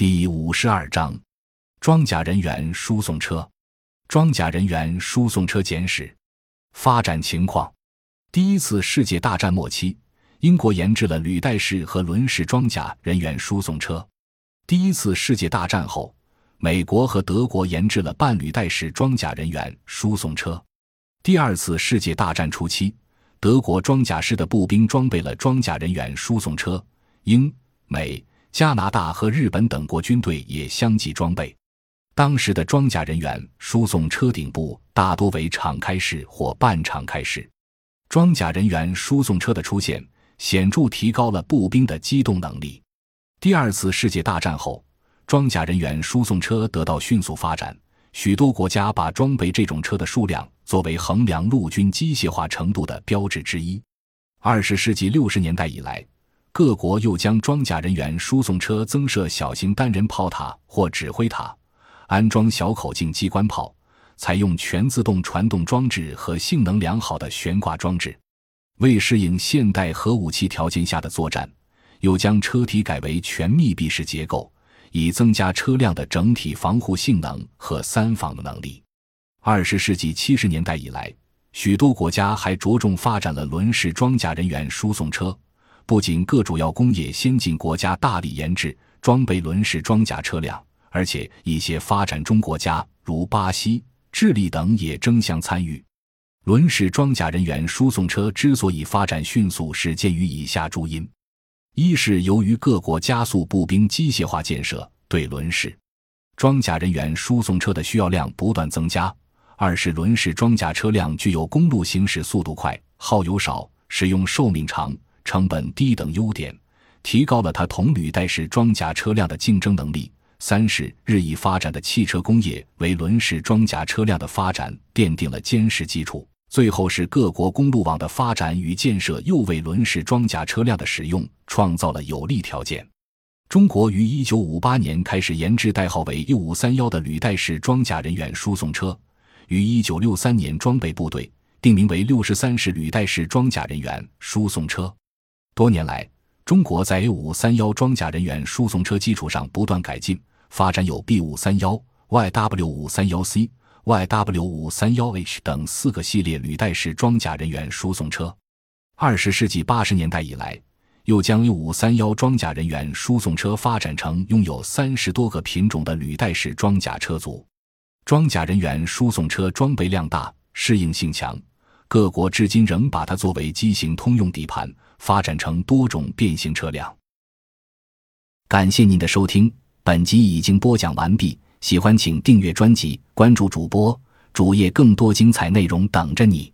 第五十二章：装甲人员输送车。装甲人员输送车简史。发展情况：第一次世界大战末期，英国研制了履带式和轮式装甲人员输送车。第一次世界大战后，美国和德国研制了半履带式装甲人员输送车。第二次世界大战初期，德国装甲师的步兵装备了装甲人员输送车。英、美。加拿大和日本等国军队也相继装备。当时的装甲人员输送车顶部大多为敞开式或半敞开式。装甲人员输送车的出现，显著提高了步兵的机动能力。第二次世界大战后，装甲人员输送车得到迅速发展，许多国家把装备这种车的数量作为衡量陆军机械化程度的标志之一。二十世纪六十年代以来。各国又将装甲人员输送车增设小型单人炮塔或指挥塔，安装小口径机关炮，采用全自动传动装置和性能良好的悬挂装置。为适应现代核武器条件下的作战，又将车体改为全密闭式结构，以增加车辆的整体防护性能和三防的能力。二十世纪七十年代以来，许多国家还着重发展了轮式装甲人员输送车。不仅各主要工业先进国家大力研制装备轮式装甲车辆，而且一些发展中国家如巴西、智利等也争相参与。轮式装甲人员输送车之所以发展迅速，是鉴于以下诸因：一是由于各国加速步兵机械化建设，对轮式装甲人员输送车的需要量不断增加；二是轮式装甲车辆具有公路行驶速度快、耗油少、使用寿命长。成本低等优点，提高了它同履带式装甲车辆的竞争能力。三是日益发展的汽车工业为轮式装甲车辆的发展奠定了坚实基础。最后是各国公路网的发展与建设又为轮式装甲车辆的使用创造了有利条件。中国于一九五八年开始研制代号为 U 五三幺的履带式装甲人员输送车，于一九六三年装备部队，定名为六十三式履带式装甲人员输送车。多年来，中国在 A 五三幺装甲人员输送车基础上不断改进，发展有 B 五三幺、YW 五三幺 C、YW 五三幺 H 等四个系列履带式装甲人员输送车。二十世纪八十年代以来，又将 A 五三幺装甲人员输送车发展成拥有三十多个品种的履带式装甲车组。装甲人员输送车装备量大，适应性强。各国至今仍把它作为机型通用底盘，发展成多种变形车辆。感谢您的收听，本集已经播讲完毕。喜欢请订阅专辑，关注主播主页，更多精彩内容等着你。